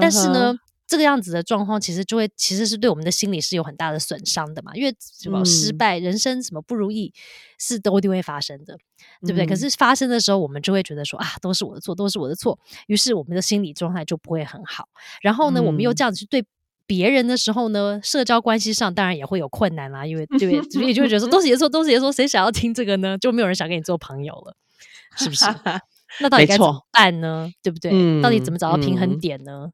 但是呢。这个样子的状况，其实就会其实是对我们的心理是有很大的损伤的嘛，因为什么失败、人生什么不如意，是都一定会发生的，对不对？可是发生的时候，我们就会觉得说啊，都是我的错，都是我的错，于是我们的心理状态就不会很好。然后呢，我们又这样子去对别人的时候呢，社交关系上当然也会有困难啦，因为对，所以就会觉得说都是爷错，都是爷错，谁想要听这个呢？就没有人想跟你做朋友了，是不是？那到底该怎么办呢？对不对？到底怎么找到平衡点呢？嗯，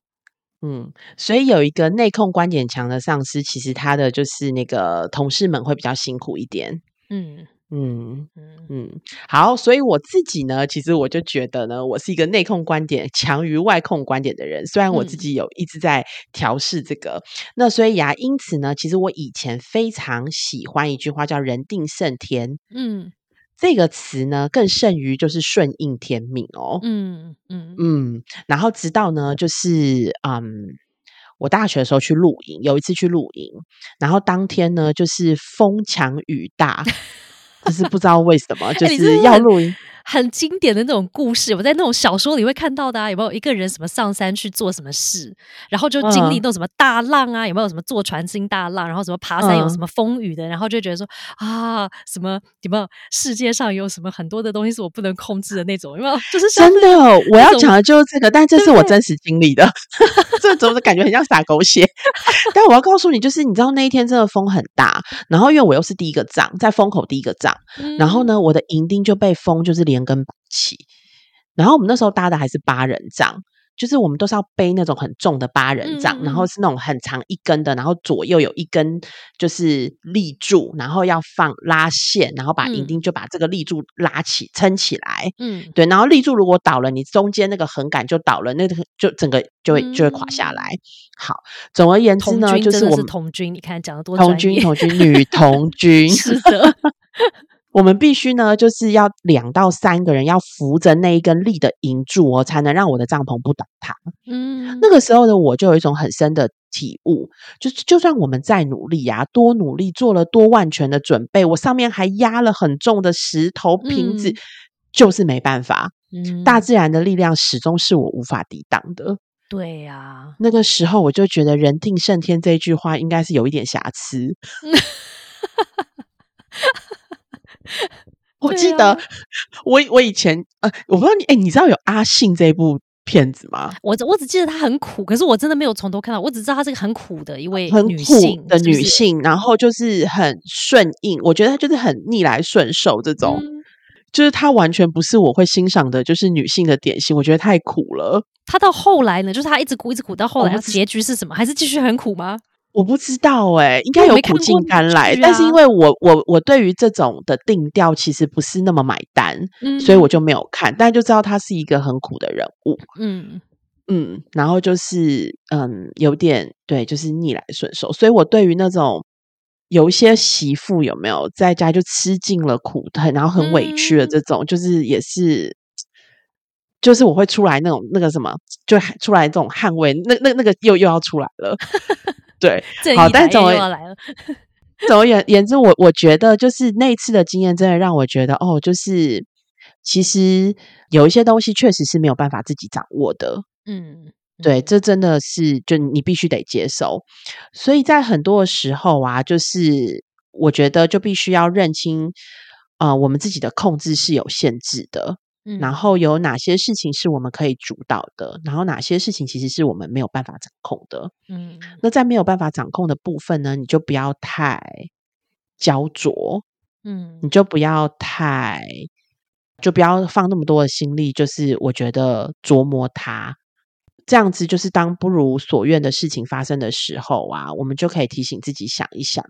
所以有一个内控观点强的上司，其实他的就是那个同事们会比较辛苦一点。嗯嗯嗯嗯，好，所以我自己呢，其实我就觉得呢，我是一个内控观点强于外控观点的人。虽然我自己有一直在调试这个，那所以啊，因此呢，其实我以前非常喜欢一句话，叫“人定胜天”。嗯。这个词呢，更胜于就是顺应天命哦。嗯嗯嗯。然后直到呢，就是嗯，我大学的时候去露营，有一次去露营，然后当天呢，就是风强雨大，就是不知道为什么，就是要露营。很经典的那种故事，我在那种小说里会看到的啊，有没有一个人什么上山去做什么事，然后就经历那种什么大浪啊，有没有什么坐船经大浪，然后什么爬山有什么风雨的，然后就觉得说啊，什么有没有世界上有什么很多的东西是我不能控制的那种，有没有？就是真的，我要讲的就是这个，但这是我真实经历的，这怎么感觉很像撒狗血？但我要告诉你，就是你知道那一天真的风很大，然后因为我又是第一个站，在风口第一个帐，然后呢，我的银钉就被风就是连。连根拔起，然后我们那时候搭的还是八人帐，就是我们都是要背那种很重的八人帐，然后是那种很长一根的，然后左右有一根就是立柱，然后要放拉线，然后把银钉就把这个立柱拉起撑起来。嗯，对，然后立柱如果倒了，你中间那个横杆就倒了，那个就整个就会就会垮下来。好，总而言之呢，就是我们童军，你看讲的多童军，童军女童 军是的。我们必须呢，就是要两到三个人要扶着那一根立的银柱哦，才能让我的帐篷不倒塌。嗯，那个时候的我就有一种很深的体悟，就是就算我们再努力呀，多努力做了多万全的准备，我上面还压了很重的石头瓶子，就是没办法。嗯，大自然的力量始终是我无法抵挡的。对呀，那个时候我就觉得“人定胜天”这句话应该是有一点瑕疵。我记得我我以前呃，我不知道你哎，你知道有阿信这部片子吗？我我只记得他很苦，可是我真的没有从头看到，我只知道他是个很苦的一位很苦的女性，然后就是很顺应，我觉得她就是很逆来顺受这种，就是她完全不是我会欣赏的，就是女性的典型，我觉得太苦了。她到后来呢，就是她一直苦一直苦，到后来结局是什么？还是继续很苦吗？我不知道哎，应该有苦尽甘来，但是因为我我我对于这种的定调其实不是那么买单，所以我就没有看，但就知道他是一个很苦的人物，嗯。嗯，然后就是嗯有点对，就是逆来顺受，所以我对于那种有一些媳妇有没有在家就吃尽了苦，很然后很委屈的这种，就是也是，就是我会出来那种那个什么，就出来这种捍卫，那那那个又又要出来了。对，好，但总而总而言言之，我我觉得就是那一次的经验，真的让我觉得，哦，就是其实有一些东西确实是没有办法自己掌握的。嗯，对，这真的是就你必须得接受。所以在很多的时候啊，就是我觉得就必须要认清，呃，我们自己的控制是有限制的。然后有哪些事情是我们可以主导的？然后哪些事情其实是我们没有办法掌控的？嗯，那在没有办法掌控的部分呢，你就不要太焦灼，嗯，你就不要太，就不要放那么多的心力，就是我觉得琢磨它，这样子就是当不如所愿的事情发生的时候啊，我们就可以提醒自己想一想，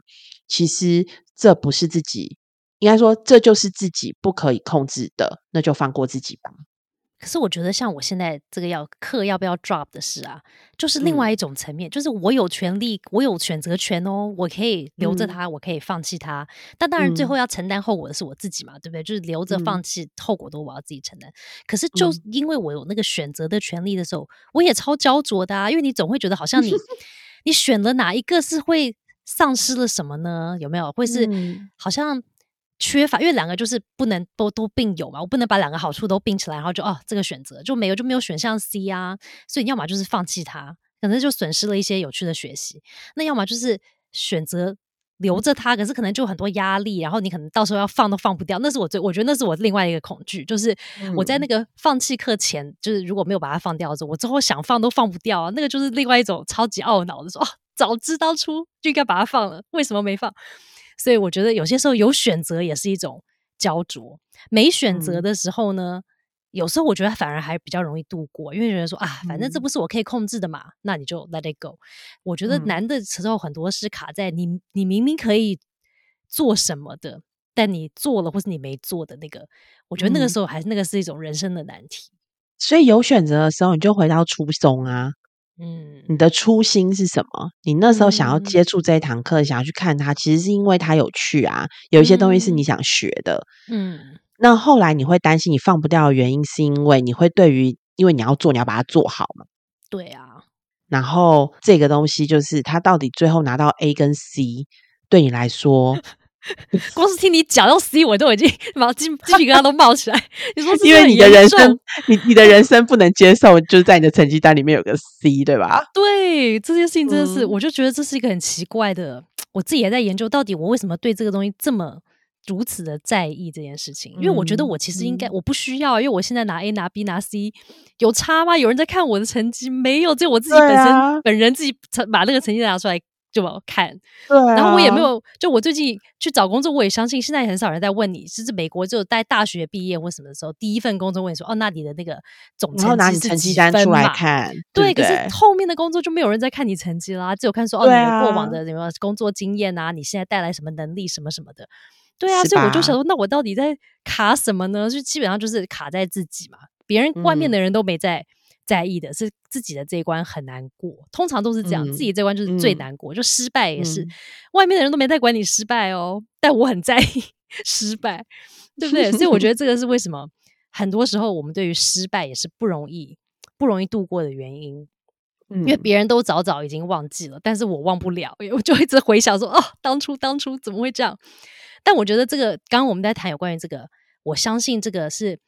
其实这不是自己。应该说，这就是自己不可以控制的，那就放过自己吧。可是我觉得，像我现在这个要课要不要 drop 的事啊，就是另外一种层面，就是我有权利，我有选择权哦，我可以留着它，我可以放弃它。但当然，最后要承担后果的是我自己嘛，对不对？就是留着放弃，后果都我要自己承担。可是，就因为我有那个选择的权利的时候，我也超焦灼的啊，因为你总会觉得好像你 你选了哪一个是会丧失了什么呢？有没有？会是好像。缺乏，因为两个就是不能都都并有嘛，我不能把两个好处都并起来，然后就哦，这个选择就没有就没有选项 C 啊，所以你要么就是放弃它，可能就损失了一些有趣的学习；那要么就是选择留着它，可是可能就很多压力，然后你可能到时候要放都放不掉。那是我最，我觉得那是我另外一个恐惧，就是我在那个放弃课前，就是如果没有把它放掉的时候，我之后想放都放不掉啊，那个就是另外一种超级懊恼的说，哦，早知道出就应该把它放了，为什么没放？所以我觉得有些时候有选择也是一种焦灼，没选择的时候呢，有时候我觉得反而还比较容易度过，因为觉得说啊，反正这不是我可以控制的嘛，那你就 let it go。我觉得难的时候很多是卡在你，你明明可以做什么的，但你做了或是你没做的那个，我觉得那个时候还是那个是一种人生的难题。所以有选择的时候，你就回到初衷啊。嗯，你的初心是什么？你那时候想要接触这一堂课，想要去看它，其实是因为它有趣啊，有一些东西是你想学的。嗯，那后来你会担心你放不掉的原因，是因为你会对于，因为你要做，你要把它做好嘛。对啊。然后这个东西就是它到底最后拿到 A 跟 C，对你来说。光是听你讲到 C，我都已经 毛鸡鸡皮疙瘩都冒起来。你说，因为你的人生，你你的人生不能接受，就是在你的成绩单里面有个 C，对吧？对，这件事情真的是，我就觉得这是一个很奇怪的。我自己也在研究，到底我为什么对这个东西这么如此的在意这件事情？因为我觉得我其实应该，我不需要，因为我现在拿 A、拿 B、拿 C 有差吗？有人在看我的成绩没有？只有我自己本身本人自己把那个成绩拿出来。就看，对，然后我也没有，就我最近去找工作，我也相信现在很少人在问你，是美国只有在大学毕业或什么的时候第一份工作问你说，哦，那你的那个总成绩拿你成绩单出来看，对，可是后面的工作就没有人在看你成绩啦，只有看说哦，你的过往的什么工作经验啊，你现在带来什么能力什么什么的，对啊，所以我就想说，那我到底在卡什么呢？就基本上就是卡在自己嘛，别人外面的人都没在。在意的是自己的这一关很难过，通常都是这样，自己这关就是最难过，就失败也是，外面的人都没在管你失败哦，但我很在意失败，对不对？所以我觉得 这个是为什么很多时候我们对于失败也是不容易不容易度过的原因，因为别人都早早已经忘记了，但是我忘不了，我就一直回想说，哦，当初当初怎么会这样？但我觉得这个刚刚我们在谈有关于这个，我相信这个是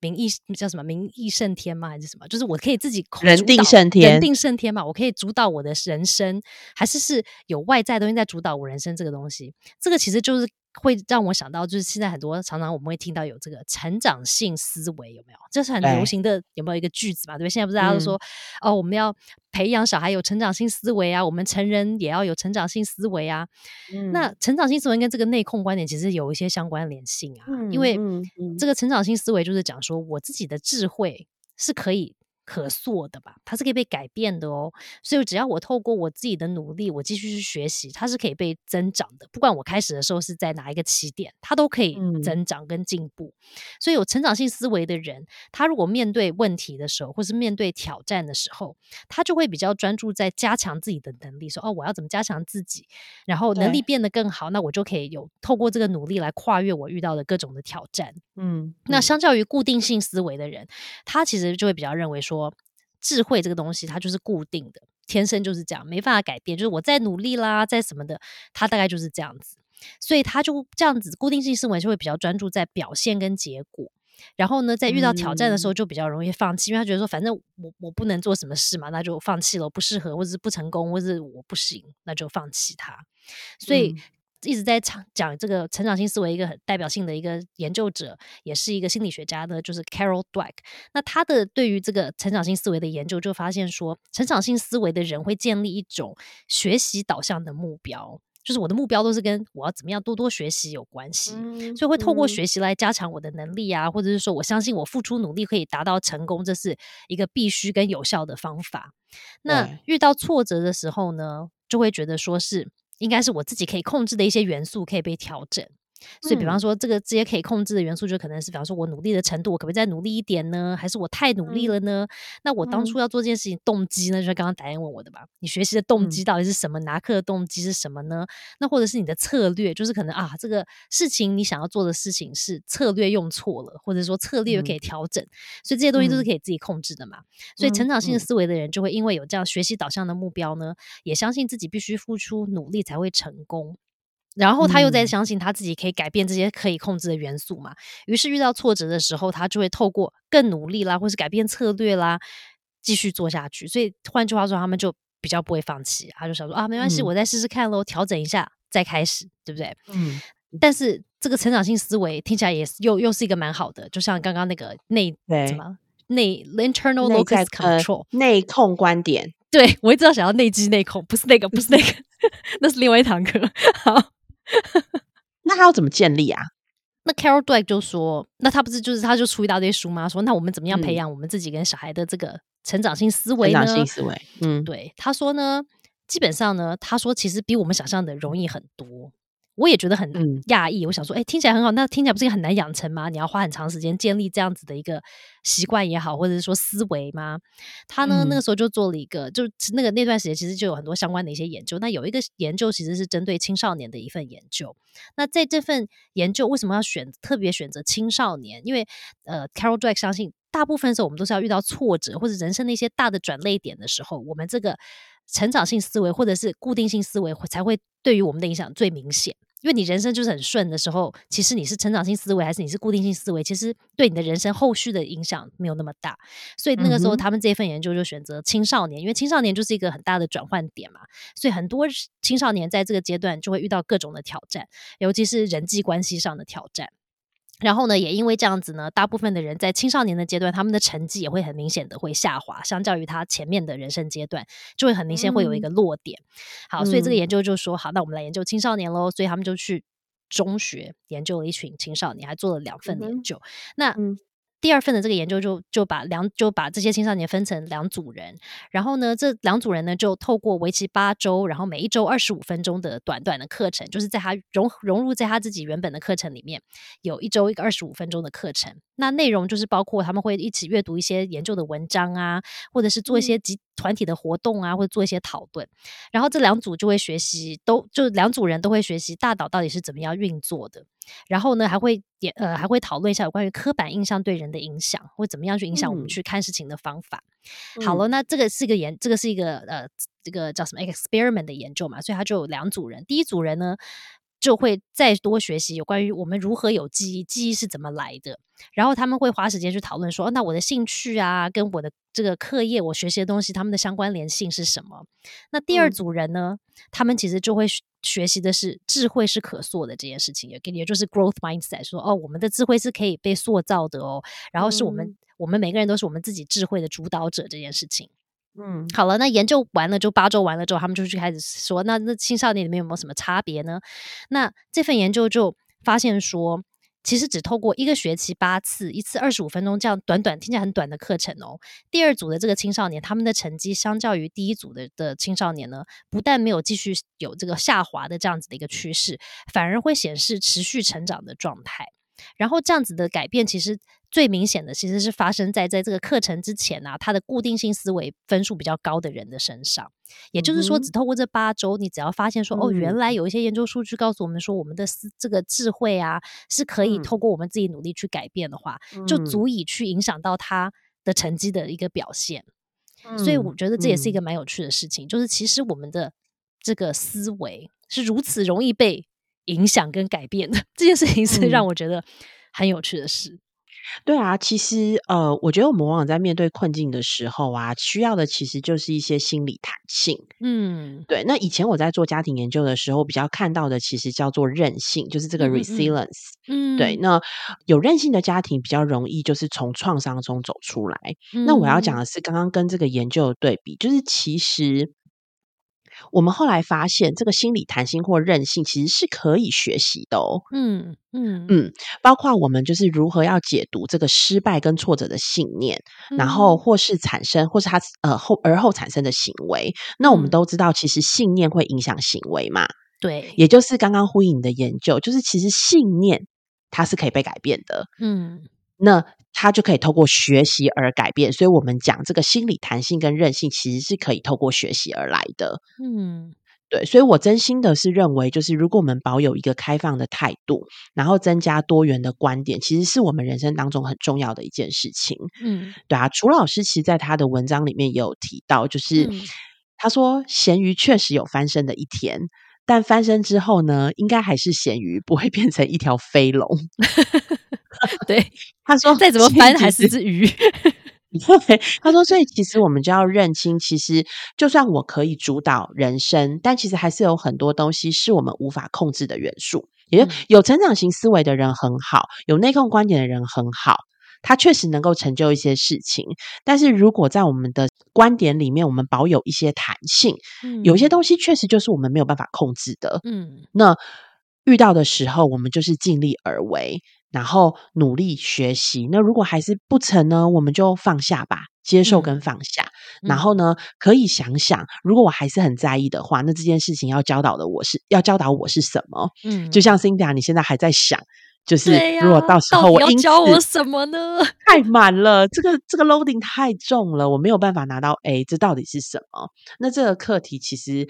名义叫什么名义胜天吗？还是什么？就是我可以自己人定胜天，人定胜天嘛？我可以主导我的人生，还是是有外在东西在主导我人生？这个东西，这个其实就是。会让我想到，就是现在很多常常我们会听到有这个成长性思维，有没有？这是很流行的，有没有一个句子嘛？对不对？现在不是大家都说，哦，我们要培养小孩有成长性思维啊，我们成人也要有成长性思维啊。那成长性思维跟这个内控观点其实有一些相关联性啊，因为这个成长性思维就是讲说，我自己的智慧是可以。可塑的吧，它是可以被改变的哦。所以只要我透过我自己的努力，我继续去学习，它是可以被增长的。不管我开始的时候是在哪一个起点，它都可以增长跟进步。所以有成长性思维的人，他如果面对问题的时候，或是面对挑战的时候，他就会比较专注在加强自己的能力。说哦，我要怎么加强自己，然后能力变得更好，那我就可以有透过这个努力来跨越我遇到的各种的挑战。嗯，那相较于固定性思维的人，他其实就会比较认为说。智慧这个东西，它就是固定的，天生就是这样，没办法改变。就是我在努力啦，在什么的，它大概就是这样子。所以他就这样子，固定性思维就会比较专注在表现跟结果。然后呢，在遇到挑战的时候，就比较容易放弃，因为他觉得说，反正我我不能做什么事嘛，那就放弃了，不适合，或者是不成功，或者是我不行，那就放弃它。所以。一直在讲讲这个成长性思维，一个很代表性的一个研究者，也是一个心理学家呢，就是 Carol Dweck。那他的对于这个成长性思维的研究，就发现说，成长性思维的人会建立一种学习导向的目标，就是我的目标都是跟我要怎么样多多学习有关系，所以会透过学习来加强我的能力啊，或者是说我相信我付出努力可以达到成功，这是一个必须跟有效的方法。那遇到挫折的时候呢，就会觉得说是。应该是我自己可以控制的一些元素可以被调整。所以，比方说，这个这些可以控制的元素，就可能是，比方说，我努力的程度，我可不可以再努力一点呢？还是我太努力了呢？那我当初要做这件事情动机呢？就是刚刚导演问我的吧？你学习的动机到底是什么？拿课的动机是什么呢？那或者是你的策略，就是可能啊，这个事情你想要做的事情是策略用错了，或者说策略可以调整，所以这些东西都是可以自己控制的嘛。所以，成长性的思维的人就会因为有这样学习导向的目标呢，也相信自己必须付出努力才会成功。然后他又在相信他自己可以改变这些可以控制的元素嘛？于是遇到挫折的时候，他就会透过更努力啦，或是改变策略啦，继续做下去。所以换句话说，他们就比较不会放弃。他就想说啊，没关系，我再试试看喽，调整一下再开始，对不对？嗯。但是这个成长性思维听起来也是又又是一个蛮好的，就像刚刚那个内什么内 internal locus control 内控观点。对我一直要想要内机内控，不是那个，不是那个，那是另外一堂课。好。那他要怎么建立啊？那 Carol Dweck 就说：“那他不是就是他就出一大堆书吗？说那我们怎么样培养我们自己跟小孩的这个成长性思维呢？成长性思维，嗯，对，他说呢，基本上呢，他说其实比我们想象的容易很多。”我也觉得很讶异，我想说，哎，听起来很好，那听起来不是很难养成吗？你要花很长时间建立这样子的一个习惯也好，或者是说思维吗？他呢，那个时候就做了一个，就那个那段时间其实就有很多相关的一些研究。那有一个研究其实是针对青少年的一份研究。那在这份研究为什么要选特别选择青少年？因为呃，Carol Dweck 相信，大部分时候我们都是要遇到挫折或者人生的一些大的转泪点的时候，我们这个成长性思维或者是固定性思维才会对于我们的影响最明显。因为你人生就是很顺的时候，其实你是成长性思维还是你是固定性思维，其实对你的人生后续的影响没有那么大。所以那个时候，他们这份研究就选择青少年，因为青少年就是一个很大的转换点嘛。所以很多青少年在这个阶段就会遇到各种的挑战，尤其是人际关系上的挑战。然后呢，也因为这样子呢，大部分的人在青少年的阶段，他们的成绩也会很明显的会下滑，相较于他前面的人生阶段，就会很明显会有一个落点。好，所以这个研究就说，好，那我们来研究青少年喽。所以他们就去中学研究了一群青少年，还做了两份研究。那第二份的这个研究就就把两就把这些青少年分成两组人，然后呢，这两组人呢就透过为期八周，然后每一周二十五分钟的短短的课程，就是在他融融入在他自己原本的课程里面，有一周一个二十五分钟的课程。那内容就是包括他们会一起阅读一些研究的文章啊，或者是做一些集团体的活动啊，或者做一些讨论。然后这两组就会学习，都就两组人都会学习大脑到底是怎么样运作的。然后呢，还会也呃还会讨论一下有关于刻板印象对人的影响，或怎么样去影响我们去看事情的方法。好了，那这个是一个研，这个是一个呃这个叫什么 experiment 的研究嘛，所以他就有两组人。第一组人呢，就会再多学习有关于我们如何有记忆，记忆是怎么来的。然后他们会花时间去讨论说，那我的兴趣啊，跟我的这个课业，我学习的东西，他们的相关联性是什么？那第二组人呢，他们其实就会学习的是智慧是可塑的这件事情，也也就是 growth mindset，说哦，我们的智慧是可以被塑造的哦。然后是我们，我们每个人都是我们自己智慧的主导者这件事情。嗯，好了，那研究完了就八周完了之后，他们就去开始说，那那青少年里面有没有什么差别呢？那这份研究就发现说，其实只透过一个学期八次，一次二十五分钟这样短短听起来很短的课程哦，第二组的这个青少年他们的成绩相较于第一组的的青少年呢，不但没有继续有这个下滑的这样子的一个趋势，反而会显示持续成长的状态。然后这样子的改变，其实最明显的其实是发生在在这个课程之前啊，他的固定性思维分数比较高的人的身上。也就是说，只透过这八周，你只要发现说，哦，原来有一些研究数据告诉我们说，我们的思这个智慧啊，是可以透过我们自己努力去改变的话，就足以去影响到他的成绩的一个表现。所以我觉得这也是一个蛮有趣的事情，就是其实我们的这个思维是如此容易被。影响跟改变的这件事情是让我觉得很有趣的事。对啊，其实呃，我觉得我们往往在面对困境的时候啊，需要的其实就是一些心理弹性。嗯，对。那以前我在做家庭研究的时候，比较看到的其实叫做韧性，就是这个 resilience。嗯，对。那有韧性的家庭比较容易就是从创伤中走出来。那我要讲的是刚刚跟这个研究的对比，就是其实。我们后来发现，这个心理弹性或韧性其实是可以学习的哦。嗯嗯嗯，包括我们就是如何要解读这个失败跟挫折的信念，然后或是产生，或是他呃后而后产生的行为。那我们都知道，其实信念会影响行为嘛？对，也就是刚刚呼应你的研究，就是其实信念它是可以被改变的。嗯，那。他就可以透过学习而改变，所以我们讲这个心理弹性跟韧性，其实是可以透过学习而来的。嗯，对，所以我真心的是认为，就是如果我们保有一个开放的态度，然后增加多元的观点，其实是我们人生当中很重要的一件事情。嗯，对啊，楚老师其实在他的文章里面也有提到，就是他说咸鱼确实有翻身的一天，但翻身之后呢，应该还是咸鱼，不会变成一条飞龙。对，他说再怎么翻还是只鱼。对，他说，所以其实我们就要认清，其实就算我可以主导人生，但其实还是有很多东西是我们无法控制的元素。也就有成长型思维的人很好，有内控观点的人很好，他确实能够成就一些事情。但是如果在我们的观点里面，我们保有一些弹性，有一些东西确实就是我们没有办法控制的。嗯，那遇到的时候，我们就是尽力而为。然后努力学习。那如果还是不成呢？我们就放下吧，接受跟放下。然后呢，可以想想，如果我还是很在意的话，那这件事情要教导的我是要教导我是什么？嗯，就像 Cindy，你现在还在想，就是如果到时候我教我什么呢？太满了，这个这个 loading 太重了，我没有办法拿到 A，这到底是什么？那这个课题其实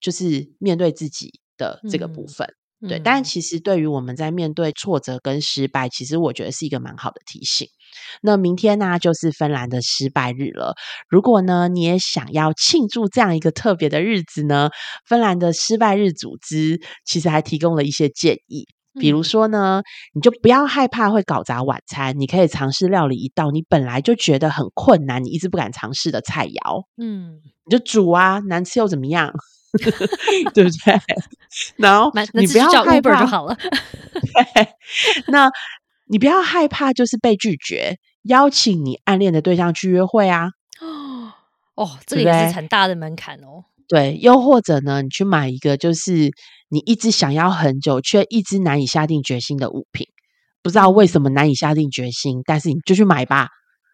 就是面对自己的这个部分。对，但其实对于我们在面对挫折跟失败，其实我觉得是一个蛮好的提醒。那明天呢，就是芬兰的失败日了。如果呢，你也想要庆祝这样一个特别的日子呢，芬兰的失败日组织其实还提供了一些建议。比如说呢，你就不要害怕会搞砸晚餐，你可以尝试料理一道你本来就觉得很困难、你一直不敢尝试的菜肴。嗯，你就煮啊，难吃又怎么样？对不对？然后你不要害怕就好了。那你不要害怕，就是被拒绝邀请你暗恋的对象去约会啊！哦哦，这个也是很大的门槛哦。对，又或者呢，你去买一个就是你一直想要很久却一直难以下定决心的物品，不知道为什么难以下定决心，但是你就去买吧，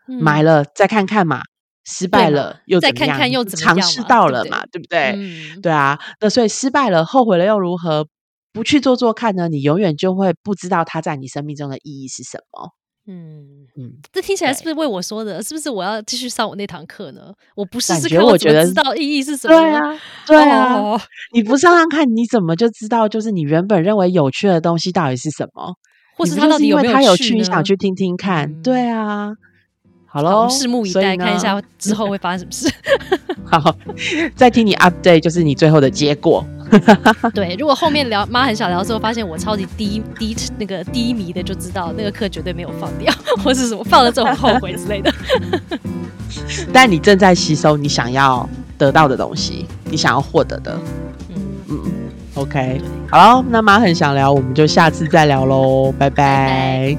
买了再看看嘛。失败了又再看看又怎么样？尝试到了嘛，对不对？对啊，那所以失败了，后悔了又如何？不去做做看呢？你永远就会不知道它在你生命中的意义是什么。嗯嗯，这听起来是不是为我说的？是不是我要继续上我那堂课呢？我不试试看，我觉得知道意义是什么？对啊，对啊，你不上上看，你怎么就知道？就是你原本认为有趣的东西到底是什么？或是他到底有没有趣？你想去听听看？对啊。好喽，拭目以待，看一下之后会发生什么事。好，再听你 update，就是你最后的结果。对，如果后面聊妈很想聊的时候，发现我超级低低那个低迷的，就知道那个课绝对没有放掉，或是什么放了之后后悔之类的。但你正在吸收你想要得到的东西，你想要获得的。嗯嗯，OK，好，那妈很想聊，我们就下次再聊喽，拜拜。